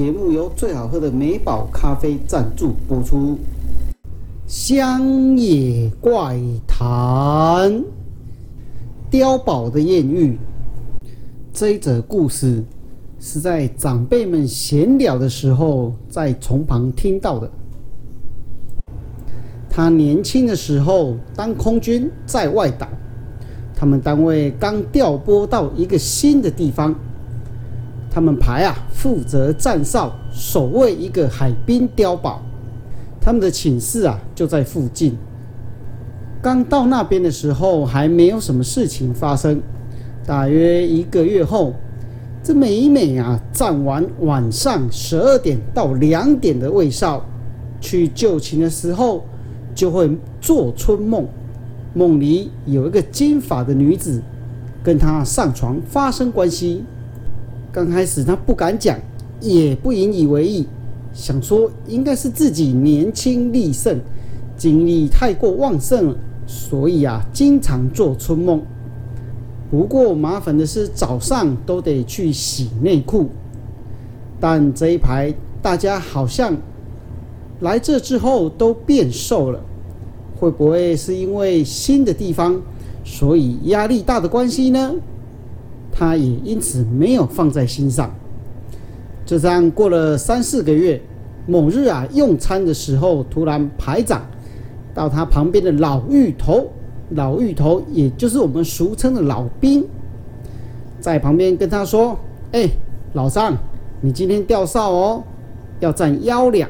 节目由最好喝的美宝咖啡赞助播出。乡野怪谈，碉堡的艳遇。这一则故事是在长辈们闲聊的时候，在从旁听到的。他年轻的时候当空军，在外岛。他们单位刚调拨到一个新的地方，他们排啊负责站哨，守卫一个海滨碉堡。他们的寝室啊就在附近。刚到那边的时候，还没有什么事情发生。大约一个月后，这每每啊站完晚上十二点到两点的卫哨，去就寝的时候，就会做春梦。梦里有一个金发的女子跟他上床发生关系。刚开始他不敢讲，也不引以为意，想说应该是自己年轻力盛，精力太过旺盛了，所以啊经常做春梦。不过麻烦的是早上都得去洗内裤。但这一排大家好像来这之后都变瘦了。会不会是因为新的地方，所以压力大的关系呢？他也因此没有放在心上。就这样过了三四个月，某日啊，用餐的时候，突然排长到他旁边的老芋头，老芋头也就是我们俗称的老兵，在旁边跟他说：“哎，老张，你今天吊哨哦，要站幺两。”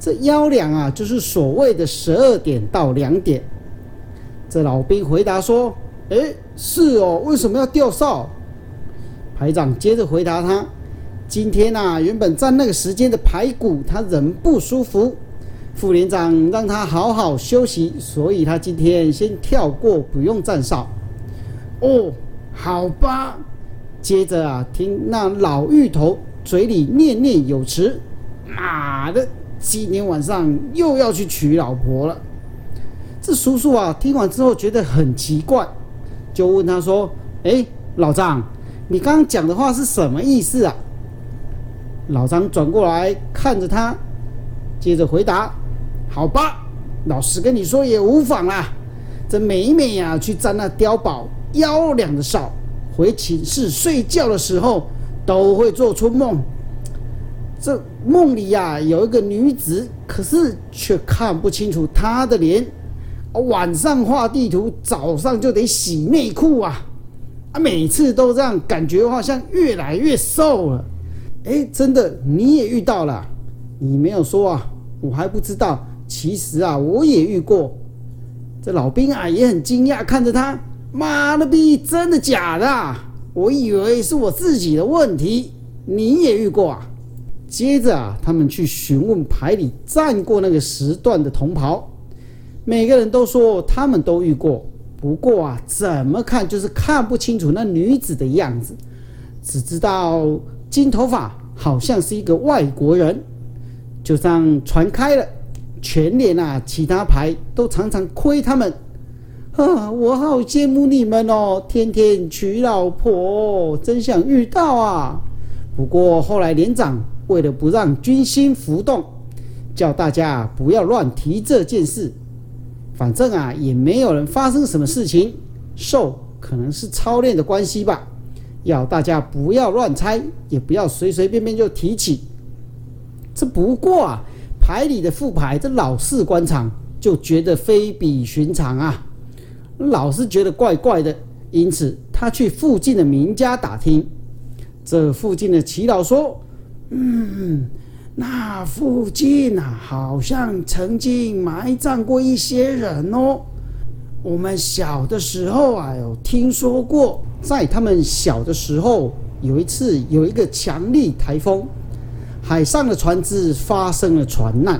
这幺两啊，就是所谓的十二点到两点。这老兵回答说：“哎，是哦，为什么要吊哨？”排长接着回答他：“今天呐，原本站那个时间的排骨，他人不舒服，副连长让他好好休息，所以他今天先跳过，不用站哨。”哦，好吧。接着啊，听那老芋头嘴里念念有词：“妈的！”今天晚上又要去娶老婆了。这叔叔啊，听完之后觉得很奇怪，就问他说：“哎，老张，你刚刚讲的话是什么意思啊？”老张转过来看着他，接着回答：“好吧，老实跟你说也无妨啦。这每每呀去站那碉堡幺两的哨，回寝室睡觉的时候都会做春梦。”这梦里呀有一个女子，可是却看不清楚她的脸。晚上画地图，早上就得洗内裤啊！啊，每次都这样，感觉好像越来越瘦了。哎，真的，你也遇到了？你没有说啊，我还不知道。其实啊，我也遇过。这老兵啊也很惊讶，看着他，妈的逼，真的假的？我以为是我自己的问题。你也遇过啊？接着啊，他们去询问排里站过那个时段的同袍，每个人都说他们都遇过，不过啊，怎么看就是看不清楚那女子的样子，只知道金头发，好像是一个外国人。就这样传开了，全连啊，其他排都常常亏他们。啊，我好羡慕你们哦，天天娶老婆，真想遇到啊。不过后来连长。为了不让军心浮动，叫大家不要乱提这件事。反正啊，也没有人发生什么事情，受可能是操练的关系吧。要大家不要乱猜，也不要随随便便就提起。这不过啊，牌里的副牌这老士官场就觉得非比寻常啊，老是觉得怪怪的，因此他去附近的名家打听。这附近的祈祷说。嗯，那附近啊，好像曾经埋葬过一些人哦。我们小的时候啊，有听说过，在他们小的时候，有一次有一个强力台风，海上的船只发生了船难，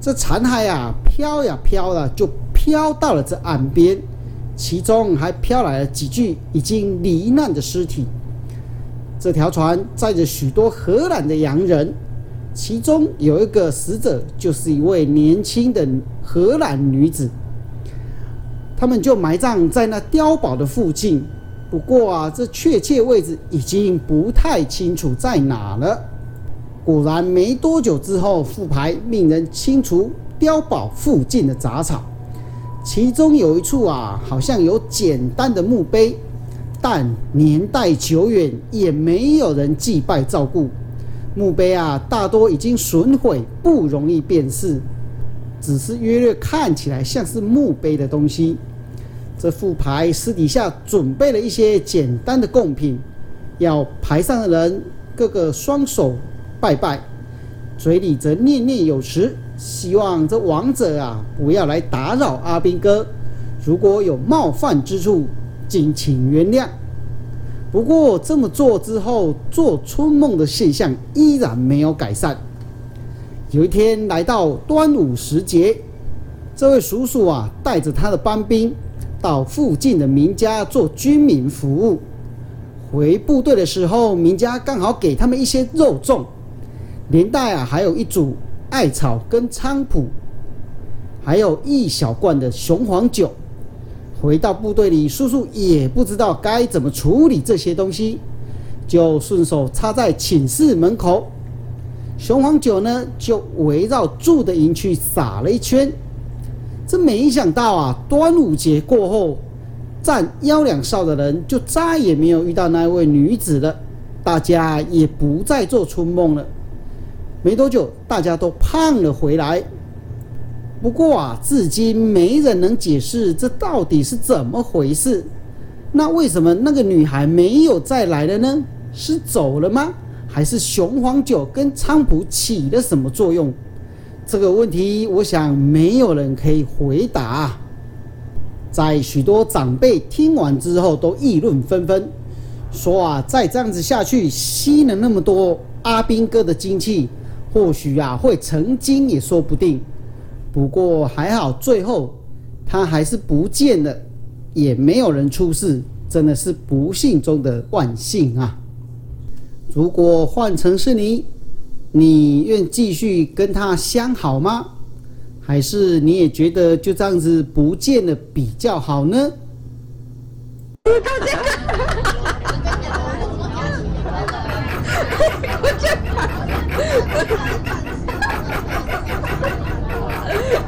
这残骸啊飘呀飘了，就飘到了这岸边，其中还飘来了几具已经罹难的尸体。这条船载着许多荷兰的洋人，其中有一个死者就是一位年轻的荷兰女子。他们就埋葬在那碉堡的附近。不过啊，这确切位置已经不太清楚在哪了。果然，没多久之后，副牌命人清除碉堡附近的杂草，其中有一处啊，好像有简单的墓碑，但年代久远，也没有人祭拜照顾。墓碑啊，大多已经损毁，不容易辨识。只是约略看起来像是墓碑的东西。这副牌私底下准备了一些简单的贡品，要牌上的人个个双手拜拜，嘴里则念念有词，希望这王者啊不要来打扰阿兵哥。如果有冒犯之处，敬请原谅。不过这么做之后，做春梦的现象依然没有改善。有一天来到端午时节，这位叔叔啊，带着他的班兵到附近的民家做军民服务。回部队的时候，民家刚好给他们一些肉粽，连带啊还有一组艾草跟菖蒲，还有一小罐的雄黄酒。回到部队里，叔叔也不知道该怎么处理这些东西，就顺手插在寝室门口。雄黄酒呢，就围绕住的营区撒了一圈。这没想到啊，端午节过后，站幺两哨的人就再也没有遇到那位女子了，大家也不再做春梦了。没多久，大家都胖了回来。不过啊，至今没人能解释这到底是怎么回事。那为什么那个女孩没有再来了呢？是走了吗？还是雄黄酒跟菖蒲起了什么作用？这个问题，我想没有人可以回答。在许多长辈听完之后，都议论纷纷，说啊，再这样子下去，吸了那么多阿兵哥的精气，或许啊会成精也说不定。不过还好，最后他还是不见了，也没有人出事，真的是不幸中的万幸啊！如果换成是你，你愿继续跟他相好吗？还是你也觉得就这样子不见了比较好呢？